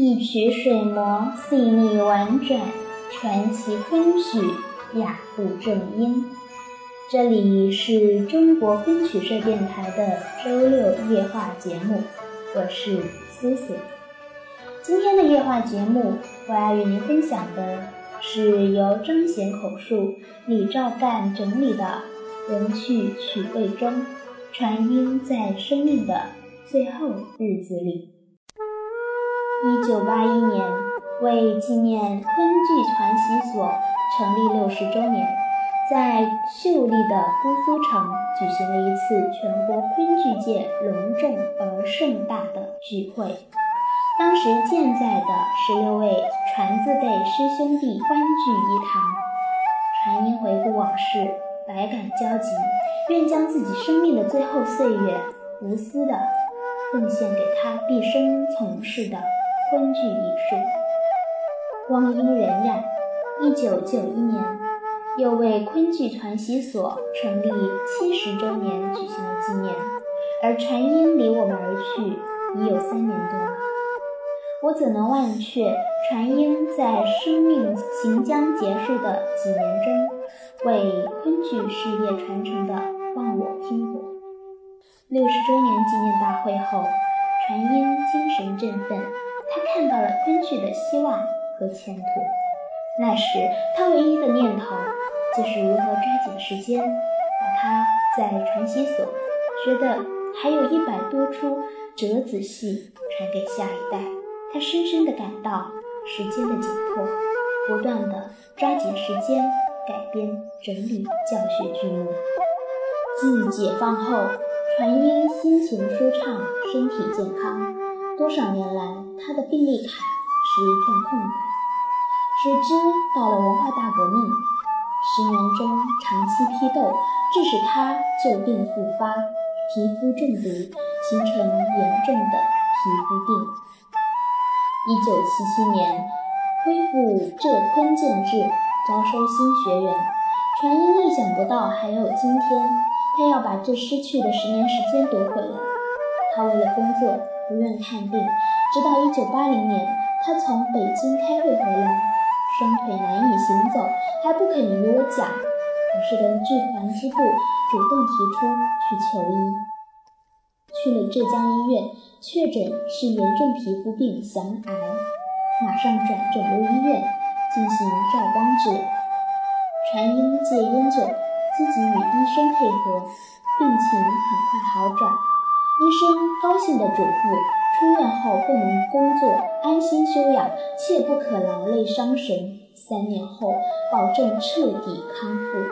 一曲水磨细腻婉转，传奇昆曲雅步正音。这里是中国昆曲社电台的周六夜话节目，我是苏苏。今天的夜话节目，我要与您分享的是由张显口述、李兆干整理的文曲曲味中传音在生命的最后日子里。一九八一年，为纪念昆剧传习所成立六十周年，在秀丽的姑苏城举行了一次全国昆剧界隆重而盛大的聚会。当时健在的十六位传字辈师兄弟欢聚一堂，传音回顾往事，百感交集，愿将自己生命的最后岁月无私的奉献给他毕生从事的。昆剧艺术，光阴荏苒，一九九一年，又为昆剧传习所成立七十周年举行了纪念，而传音离我们而去已有三年多了。我怎能忘却传音在生命行将结束的几年中，为昆剧事业传承的忘我拼搏？六十周年纪念大会后，传音精神振奋。他看到了昆剧的希望和前途。那时，他唯一的念头就是如何抓紧时间，把他在传习所学的还有一百多出折子戏传给下一代。他深深地感到时间的紧迫，不断地抓紧时间改编整理教学剧目。自解放后，传音心情舒畅，身体健康。多少年来，他的病历卡是一片空白。谁知到了文化大革命，十年中长期批斗，致使他旧病复发，皮肤中毒，形成严重的皮肤病。一九七七年，恢复浙昆建制，招收新学员。传音意想不到还有今天，他要把这失去的十年时间夺回来。他为了工作。不愿看病，直到一九八零年，他从北京开会回来，双腿难以行走，还不肯与我讲，于是跟剧团支部主动提出去求医。去了浙江医院，确诊是严重皮肤病翔癌，马上转肿瘤医院进行照光治。传音戒烟酒，积极与医生配合，病情很快好转。医生高兴地嘱咐：出院后不能工作，安心休养，切不可劳累伤神。三年后保证彻底康复。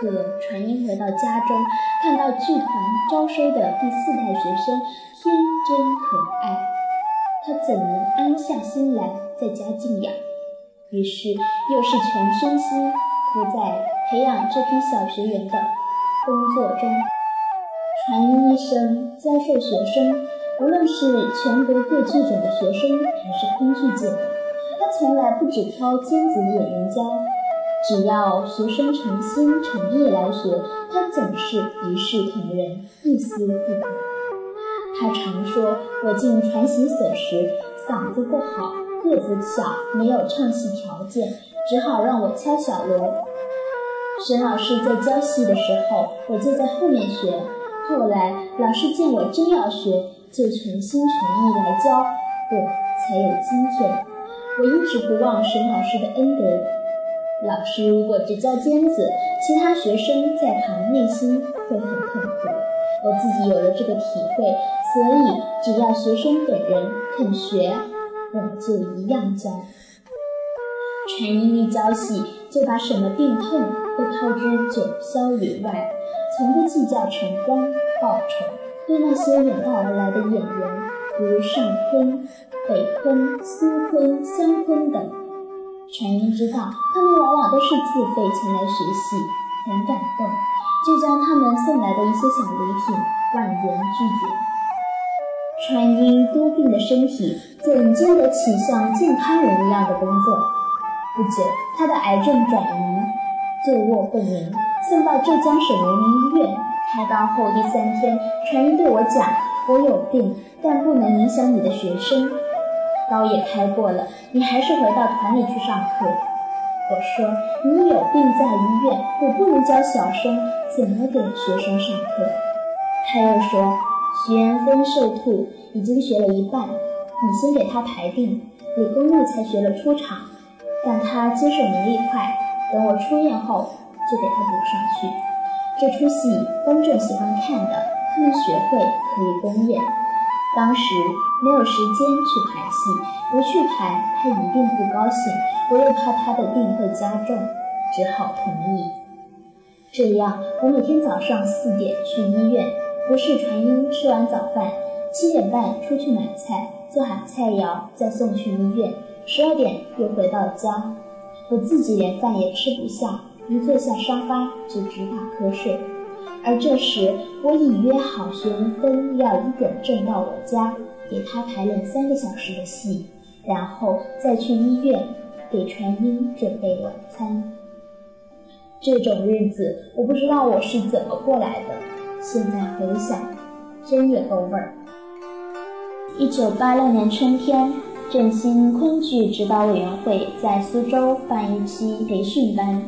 可传音回到家中，看到剧团招收的第四代学生天真可爱，他怎能安下心来在家静养？于是又是全身心扑在培养这批小学员的工作中。谭医生教授学生，无论是全国各剧种的学生，还是昆剧界的，他从来不只挑尖子演员教，只要学生诚心诚意来学，他总是一视同仁，一丝不苟。他常说：“我进传习所时，嗓子不好，个子小，没有唱戏条件，只好让我敲小锣。沈老师在教戏的时候，我就在后面学。”后来老师见我真要学，就全心全意来教，我才有今天。我一直不忘沈老师的恩德。老师如果只教尖子，其他学生在旁内心会很痛苦。我自己有了这个体会，所以只要学生本人肯学，我就一样教。传音一教戏，就把什么病痛都抛之九霄云外。从不计较成光报酬，对那些远道而来的演员，如上昆、北昆、苏昆、香昆等，传音知道他们往往都是自费前来学戏，很感动，就将他们送来的一些小礼品婉言拒绝。传音多病的身体怎经得起像健康人一样的工作？不久，他的癌症转移，坐卧不宁。送到浙江省人民医院开刀后第三天，传音对我讲：“我有病，但不能影响你的学生。”刀也开过了，你还是回到团里去上课。我说你有病在医院，我不能教小生怎么给学生上课。他又说徐元芬受吐已经学了一半，你先给他排病。李公路才学了出场，但他接受能力快，等我出院后就给他补上去。这出戏观众喜欢看的，他能学会可以公演。当时没有时间去排戏，不去排他一定不高兴，我又怕他的病会加重，只好同意。这样，我每天早上四点去医院，不是传音吃完早饭，七点半出去买菜。做好菜肴，再送去医院。十二点又回到家，我自己连饭也吃不下，一坐下沙发就直打瞌睡。而这时，我已约好徐文芬要一点正到我家，给他排练三个小时的戏，然后再去医院给传音准备晚餐。这种日子，我不知道我是怎么过来的。现在回想，真有够味儿。一九八六年春天，振兴昆剧指导委员会在苏州办一期培训班，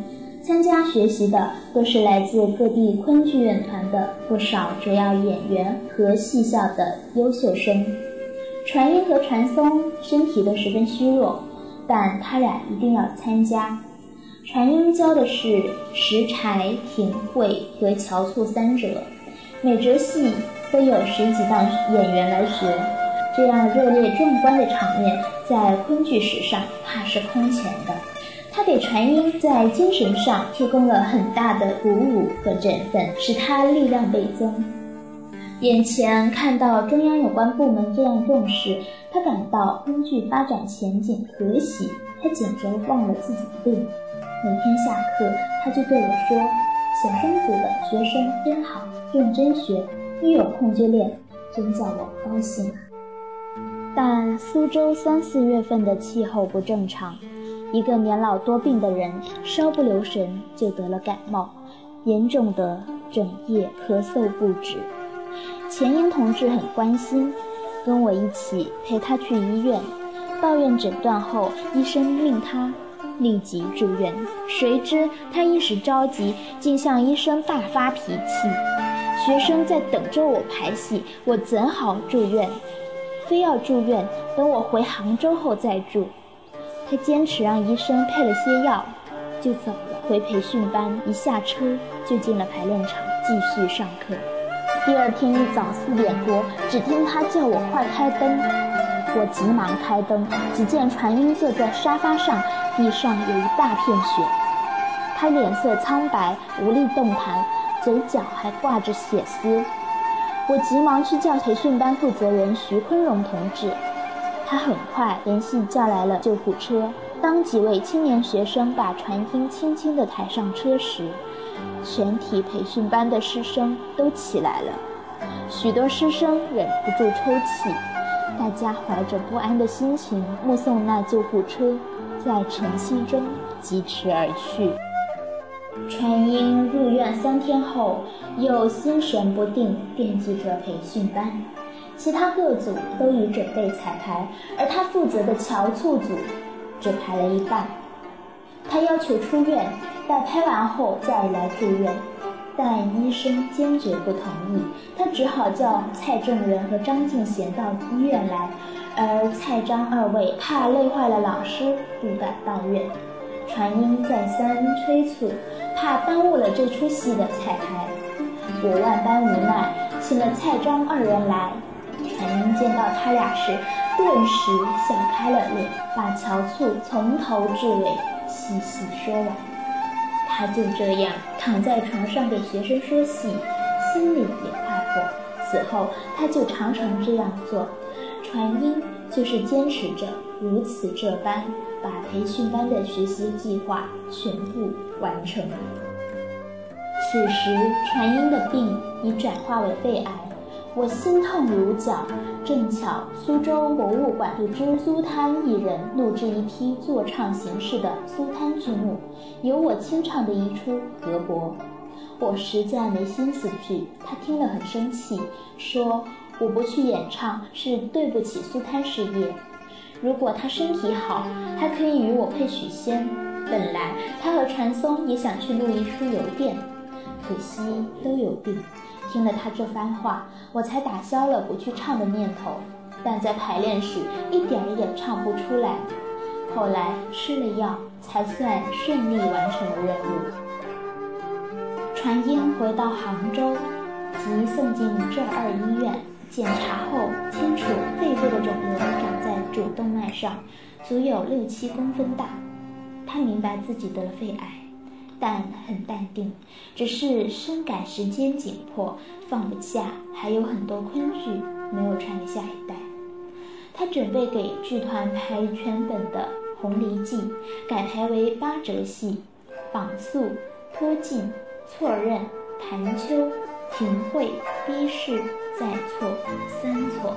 参加学习的都是来自各地昆剧院团的不少主要演员和戏校的优秀生。传音和传松身体都十分虚弱，但他俩一定要参加。传音教的是石柴、挺慧和乔促三者，每折戏都有十几档演员来学。这样热烈壮观的场面，在昆剧史上怕是空前的。他给传音在精神上提供了很大的鼓舞和振奋，使他力量倍增。眼前看到中央有关部门这样重视，他感到昆剧发展前景可喜，他简直忘了自己的病。每天下课，他就对我说：“小生组的学生真好，认真学，一有空就练，真叫我高兴！”但苏州三四月份的气候不正常，一个年老多病的人稍不留神就得了感冒，严重的整夜咳嗽不止。钱英同志很关心，跟我一起陪他去医院。到院诊断后，医生命他立即住院。谁知他一时着急，竟向医生大发脾气。学生在等着我排戏，我怎好住院？非要住院，等我回杭州后再住。他坚持让医生配了些药，就走了。回培训班，一下车就进了排练场继续上课。第二天一早四点多，只听他叫我快开灯，我急忙开灯，只见传音坐在沙发上，地上有一大片血，他脸色苍白，无力动弹，嘴角还挂着血丝。我急忙去叫培训班负责人徐坤荣同志，他很快联系叫来了救护车。当几位青年学生把传音轻轻地抬上车时，全体培训班的师生都起来了，许多师生忍不住抽泣。大家怀着不安的心情目送那救护车在晨曦中疾驰而去。传音入院三天后，又心神不定，惦记着培训班。其他各组都已准备彩排，而他负责的乔促组只排了一半。他要求出院，待拍完后再来住院，但医生坚决不同意。他只好叫蔡正仁和张敬贤到医院来，而蔡张二位怕累坏了老师，不敢到院。传音再三催促。怕耽误了这出戏的彩排，我万般无奈，请了蔡张二人来。传英见到他俩时，顿时笑开了脸，把乔促从头至尾细细说完。他就这样躺在床上给学生说戏，心里也快活。此后他就常常这样做，传音就是坚持着如此这般。把培训班的学习计划全部完成。此时，传音的病已转化为肺癌，我心痛如绞。正巧苏州博物馆组织苏滩艺人录制一批坐唱形式的苏滩剧目，有我清唱的一出《河伯》。我实在没心思去，他听了很生气，说我不去演唱是对不起苏滩事业。如果他身体好，还可以与我配许仙。本来他和传松也想去录一出邮电，可惜都有病。听了他这番话，我才打消了不去唱的念头。但在排练时，一点儿也唱不出来。后来吃了药，才算顺利完成了任务。传英回到杭州，即送进浙二医院。检查后，清楚肺部的肿瘤长在主动脉上，足有六七公分大。他明白自己得了肺癌，但很淡定，只是深感时间紧迫，放不下，还有很多昆剧没有传给下一代。他准备给剧团排全本的《红梨记》，改排为八折戏，仿素、脱镜、错认、弹秋、停会、逼视。再错三错，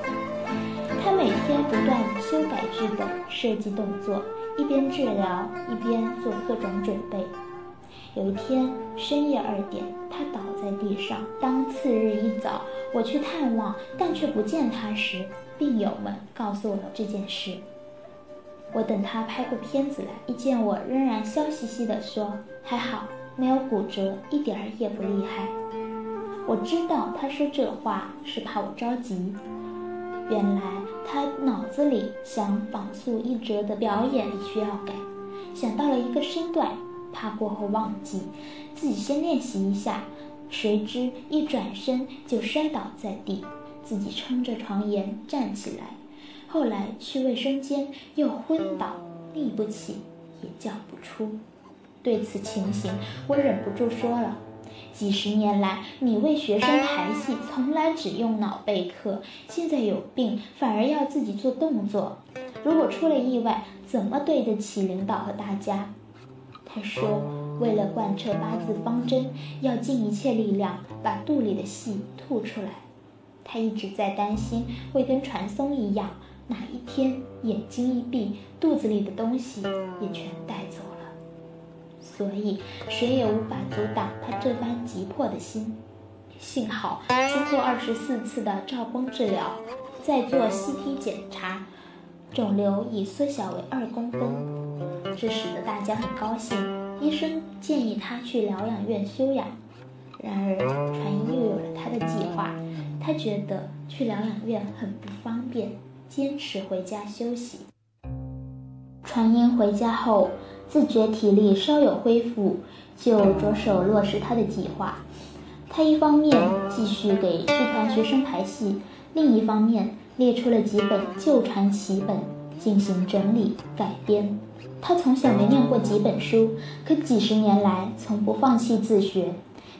他每天不断修改剧本、设计动作，一边治疗一边做各种准备。有一天深夜二点，他倒在地上。当次日一早我去探望，但却不见他时，病友们告诉我了这件事。我等他拍过片子来，一见我仍然笑嘻嘻地说：“还好，没有骨折，一点儿也不厉害。”我知道他说这话是怕我着急，原来他脑子里想仿素一折的表演需要改，想到了一个身段，怕过后忘记，自己先练习一下，谁知一转身就摔倒在地，自己撑着床沿站起来，后来去卫生间又昏倒，立不起，也叫不出。对此情形，我忍不住说了。几十年来，你为学生排戏，从来只用脑备课。现在有病，反而要自己做动作。如果出了意外，怎么对得起领导和大家？他说：“为了贯彻八字方针，要尽一切力量把肚里的戏吐出来。”他一直在担心会跟传松一样，哪一天眼睛一闭，肚子里的东西也全带走了。所以，谁也无法阻挡他这番急迫的心。幸好，经过二十四次的照光治疗，再做 CT 检查，肿瘤已缩小为二公分，这使得大家很高兴。医生建议他去疗养院休养。然而，传音又有了他的计划。他觉得去疗养院很不方便，坚持回家休息。传音回家后。自觉体力稍有恢复，就着手落实他的计划。他一方面继续给剧团学生排戏，另一方面列出了几本旧传奇本进行整理改编。他从小没念过几本书，可几十年来从不放弃自学。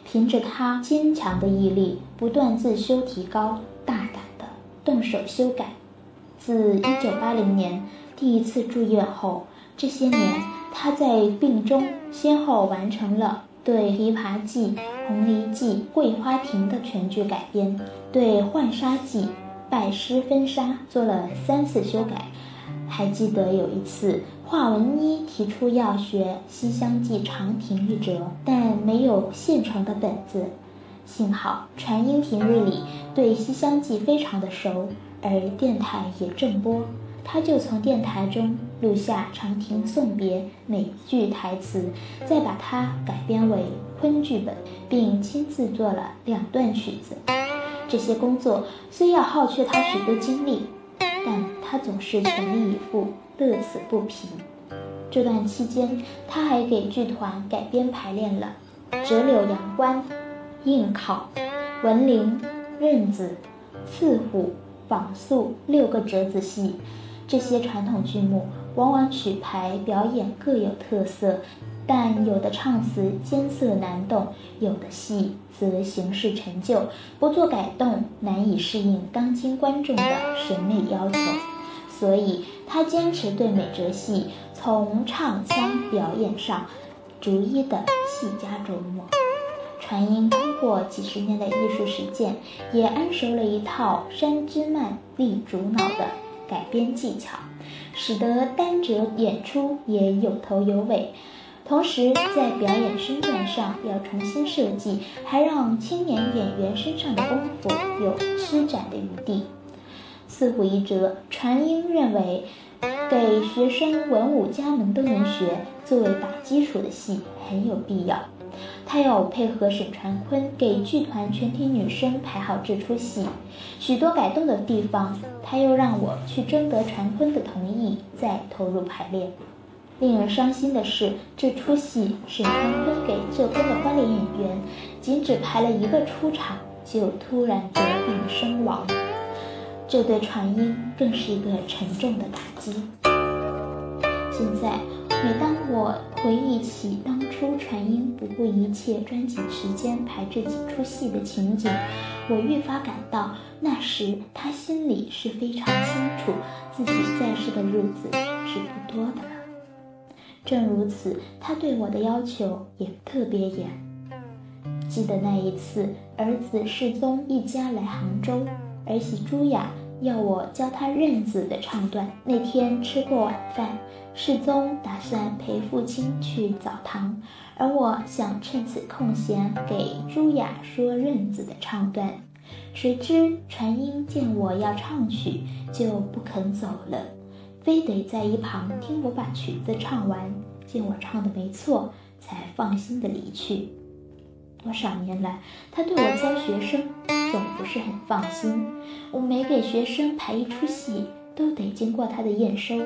凭着他坚强的毅力，不断自修提高，大胆的动手修改。自1980年第一次住院后，这些年。他在病中先后完成了对《琵琶记》《红梨记》《桂花亭》的全剧改编，对《浣纱记》《拜师分纱》做了三次修改。还记得有一次，华文一提出要学《西厢记》长亭一折，但没有现成的本子。幸好传音平日里对《西厢记》非常的熟，而电台也正播。他就从电台中录下《长亭送别》每句台词，再把它改编为昆剧本，并亲自做了两段曲子。这些工作虽要耗去他许多精力，但他总是全力以赴，乐此不疲。这段期间，他还给剧团改编排练了《折柳阳关》《应考》《文玲》《任子》《刺虎》《仿素》六个折子戏。这些传统剧目往往曲牌表演各有特色，但有的唱词艰涩难懂，有的戏则形式陈旧，不做改动难以适应当今观众的审美要求。所以他坚持对每折戏从唱腔表演上逐一的细加琢磨。传音通过几十年的艺术实践，也谙熟了一套山之蔓立竹脑的。改编技巧，使得单折演出也有头有尾。同时，在表演身段上要重新设计，还让青年演员身上的功夫有施展的余地。四虎一折，传音认为给学生文武家门都能学作为打基础的戏很有必要。他要配合沈传坤给剧团全体女生排好这出戏，许多改动的地方，他又让我去征得传坤的同意再投入排练。令人伤心的是，这出戏沈传坤给这昆的花脸演员，仅只排了一个出场，就突然得病身亡，这对传音更是一个沉重的打击。现在。每当我回忆起当初传音不顾一切抓紧时间排这几出戏的情景，我愈发感到那时他心里是非常清楚自己在世的日子是不多的了。正如此，他对我的要求也特别严。记得那一次，儿子世宗一家来杭州，儿媳朱雅。要我教他认字的唱段。那天吃过晚饭，世宗打算陪父亲去澡堂，而我想趁此空闲给朱雅说认字的唱段。谁知传音见我要唱曲，就不肯走了，非得在一旁听我把曲子唱完，见我唱的没错，才放心的离去。多少年来，他对我教学生总不是很放心。我每给学生排一出戏，都得经过他的验收。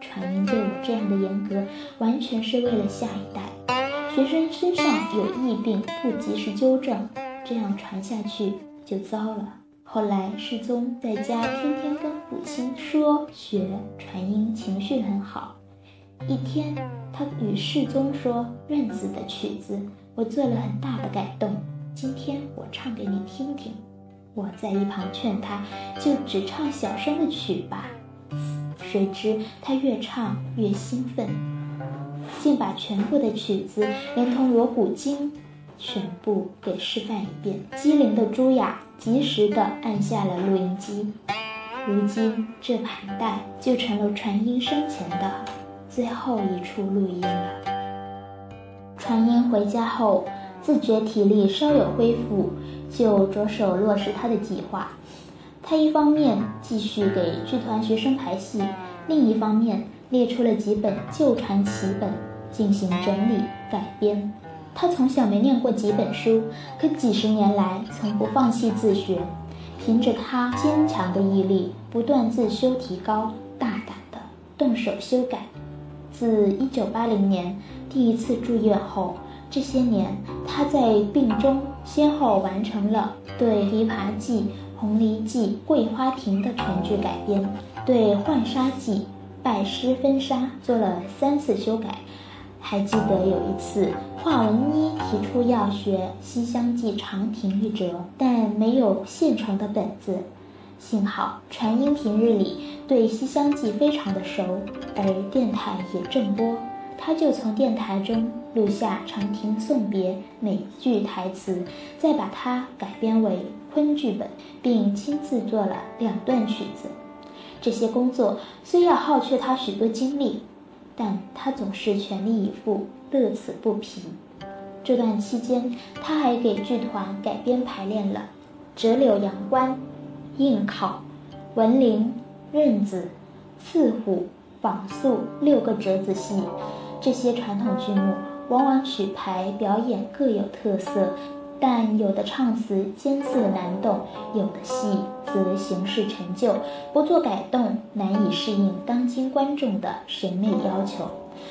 传音对我这样的严格，完全是为了下一代。学生身上有疫病，不及时纠正，这样传下去就糟了。后来世宗在家天天跟父亲说学，传音情绪很好。一天，他与世宗说认字的曲子。我做了很大的改动，今天我唱给你听听。我在一旁劝他，就只唱小声的曲吧。谁知他越唱越兴奋，竟把全部的曲子连同锣鼓经全部给示范一遍。机灵的朱雅及时地按下了录音机，如今这盘带就成了传音生前的最后一处录音了。传音回家后，自觉体力稍有恢复，就着手落实他的计划。他一方面继续给剧团学生排戏，另一方面列出了几本旧传奇本进行整理改编。他从小没念过几本书，可几十年来从不放弃自学。凭着他坚强的毅力，不断自修提高，大胆的动手修改。自1980年。第一次住院后，这些年他在病中先后完成了对《琵琶记》《红梨记》《桂花亭》的全剧改编，对《浣纱记》《拜师分纱》做了三次修改。还记得有一次，华文一提出要学《西厢记》长亭一折，但没有现成的本子。幸好传音平日里对《西厢记》非常的熟，而电台也正播。他就从电台中录下《长亭送别》每句台词，再把它改编为昆剧本，并亲自做了两段曲子。这些工作虽要耗去他许多精力，但他总是全力以赴，乐此不疲。这段期间，他还给剧团改编排练了《折柳阳关》《应考》《文玲》《任子》《刺虎》《仿素》六个折子戏。这些传统剧目往往曲牌表演各有特色，但有的唱词艰涩难懂，有的戏则形式陈旧，不做改动难以适应当今观众的审美要求。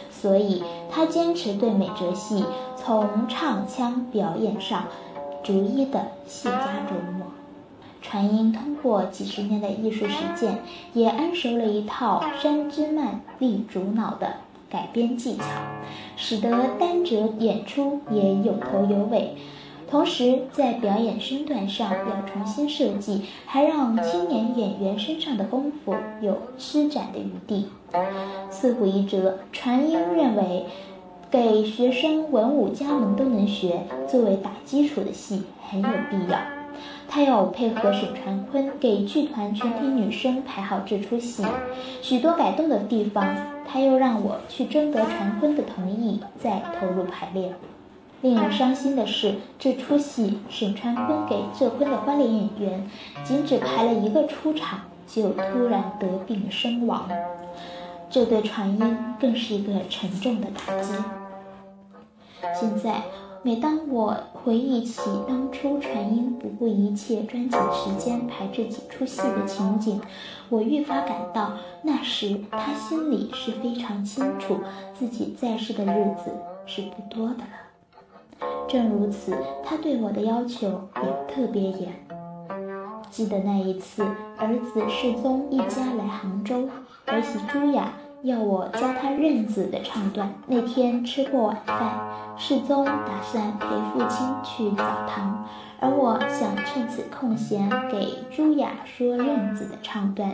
所以他坚持对每折戏从唱腔表演上逐一的细加琢磨。传音通过几十年的艺术实践，也谙熟了一套山之曼立主脑的。改编技巧，使得单折演出也有头有尾。同时，在表演身段上要重新设计，还让青年演员身上的功夫有施展的余地。四虎一折，传音认为，给学生文武家门都能学作为打基础的戏很有必要。他要配合沈传坤给剧团全体女生排好这出戏，许多改动的地方。他又让我去征得传坤的同意，再投入排练。令人伤心的是，这出戏沈传坤给浙昆的欢脸演员，仅只排了一个出场，就突然得病身亡。这对传音更是一个沉重的打击。现在，每当我回忆起当初传音不顾一切抓紧时间排这几出戏的情景，我愈发感到那时他心里是非常清楚自己在世的日子是不多的了。正如此，他对我的要求也特别严。记得那一次，儿子世宗一家来杭州，儿媳朱雅要我教他认字的唱段。那天吃过晚饭，世宗打算陪父亲去澡堂，而我想趁此空闲给朱雅说认字的唱段。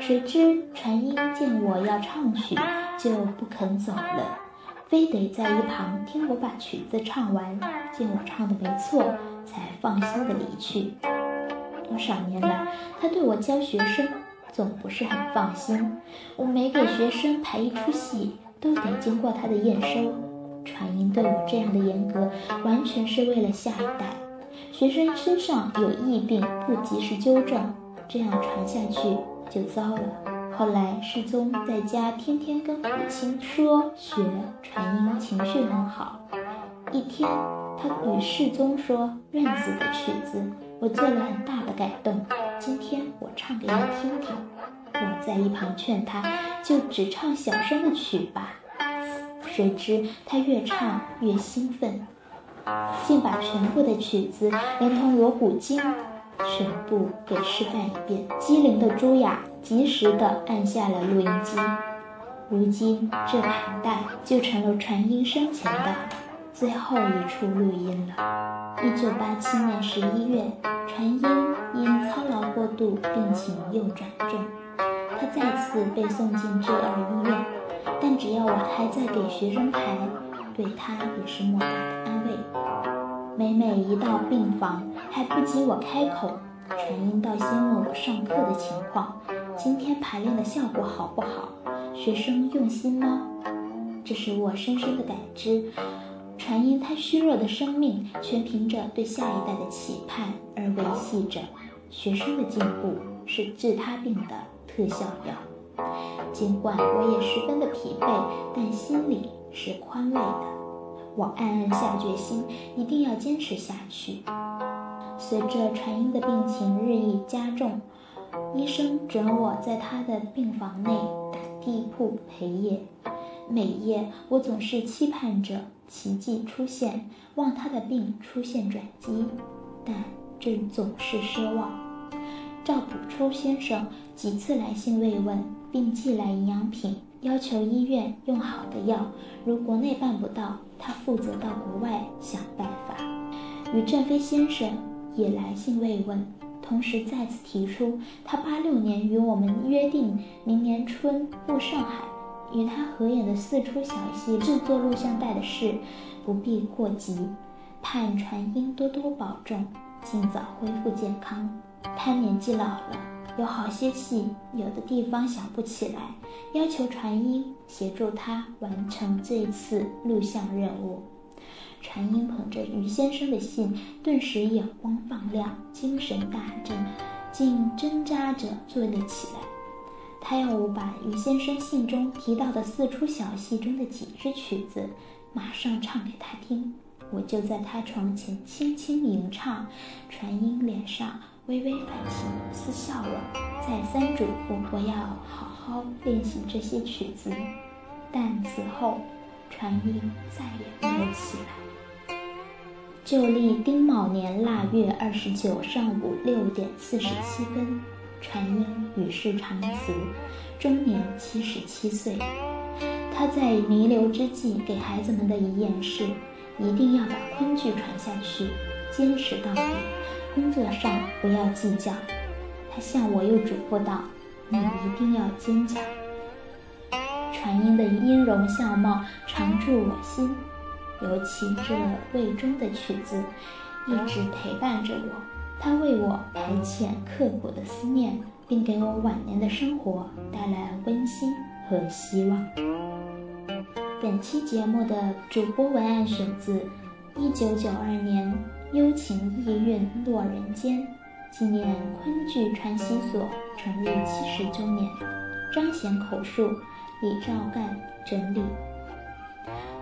谁知传音见我要唱曲，就不肯走了，非得在一旁听我把曲子唱完，见我唱的没错，才放心的离去。多少年来，他对我教学生总不是很放心。我每给学生排一出戏，都得经过他的验收。传音对我这样的严格，完全是为了下一代。学生身上有疫病，不及时纠正，这样传下去就糟了。后来世宗在家天天跟母亲说学，传音情绪很好。一天，他与世宗说认字的曲子。我做了很大的改动，今天我唱给你听听。我在一旁劝他，就只唱小声的曲吧。谁知他越唱越兴奋，竟把全部的曲子连同锣鼓经全部给示范一遍。机灵的朱雅及时地按下了录音机，如今这盘带就成了传音生前的最后一处录音了。一九八七年十一月，传音因操劳过度，病情又转重，他再次被送进浙儿医院。但只要我还在给学生排，对他也是莫大的安慰。每每一到病房，还不及我开口，传音倒先问我上课的情况，今天排练的效果好不好，学生用心吗？这使我深深的感知。传音，他虚弱的生命全凭着对下一代的期盼而维系着。学生的进步是治他病的特效药。尽管我也十分的疲惫，但心里是宽慰的。我暗暗下决心，一定要坚持下去。随着传音的病情日益加重，医生准我在他的病房内打地铺陪夜。每夜，我总是期盼着奇迹出现，望他的病出现转机，但这总是奢望。赵朴初先生几次来信慰问，并寄来营养品，要求医院用好的药。如国内办不到，他负责到国外想办法。于振飞先生也来信慰问，同时再次提出他八六年与我们约定明年春赴上海。与他合演的四出小戏制作录像带的事，不必过急，盼传音多多保重，尽早恢复健康。他年纪老了，有好些戏有的地方想不起来，要求传音协助他完成这次录像任务。传音捧着于先生的信，顿时眼光放亮，精神大振，竟挣扎着坐了起来。他要我把于先生信中提到的四出小戏中的几支曲子，马上唱给他听。我就在他床前轻轻吟唱，传音脸上微微泛起一丝笑容，再三嘱咐我要好好练习这些曲子。但此后，传音再也没有起来。旧历丁卯年腊月二十九上午六点四十七分。传音与世长辞，终年七十七岁。他在弥留之际给孩子们的遗言是：一定要把昆剧传下去，坚持到底。工作上不要计较。他向我又嘱咐道：“你一定要坚强。”传音的音容相貌常驻我心，尤其这魏忠的曲子，一直陪伴着我。他为我排遣刻骨的思念，并给我晚年的生活带来温馨和希望。本期节目的主播文案选自一九九二年《幽情意韵落人间》，纪念昆剧传习所成立七十周年，彰显口述李兆干整理。